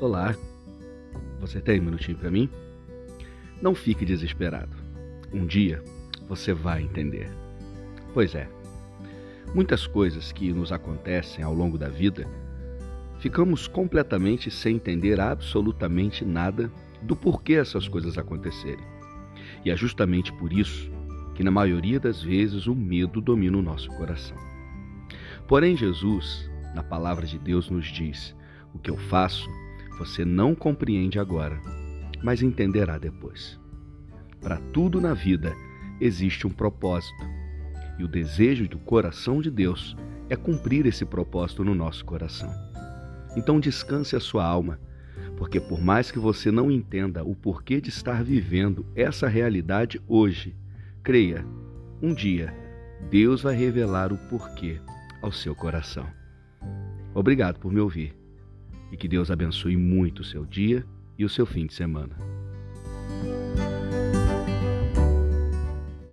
Olá, você tem um minutinho para mim? Não fique desesperado. Um dia você vai entender. Pois é, muitas coisas que nos acontecem ao longo da vida, ficamos completamente sem entender absolutamente nada do porquê essas coisas acontecerem. E é justamente por isso que, na maioria das vezes, o medo domina o nosso coração. Porém, Jesus, na palavra de Deus, nos diz: O que eu faço, você não compreende agora, mas entenderá depois. Para tudo na vida existe um propósito, e o desejo do coração de Deus é cumprir esse propósito no nosso coração. Então descanse a sua alma, porque por mais que você não entenda o porquê de estar vivendo essa realidade hoje, creia, um dia Deus vai revelar o porquê ao seu coração. Obrigado por me ouvir e que Deus abençoe muito o seu dia e o seu fim de semana.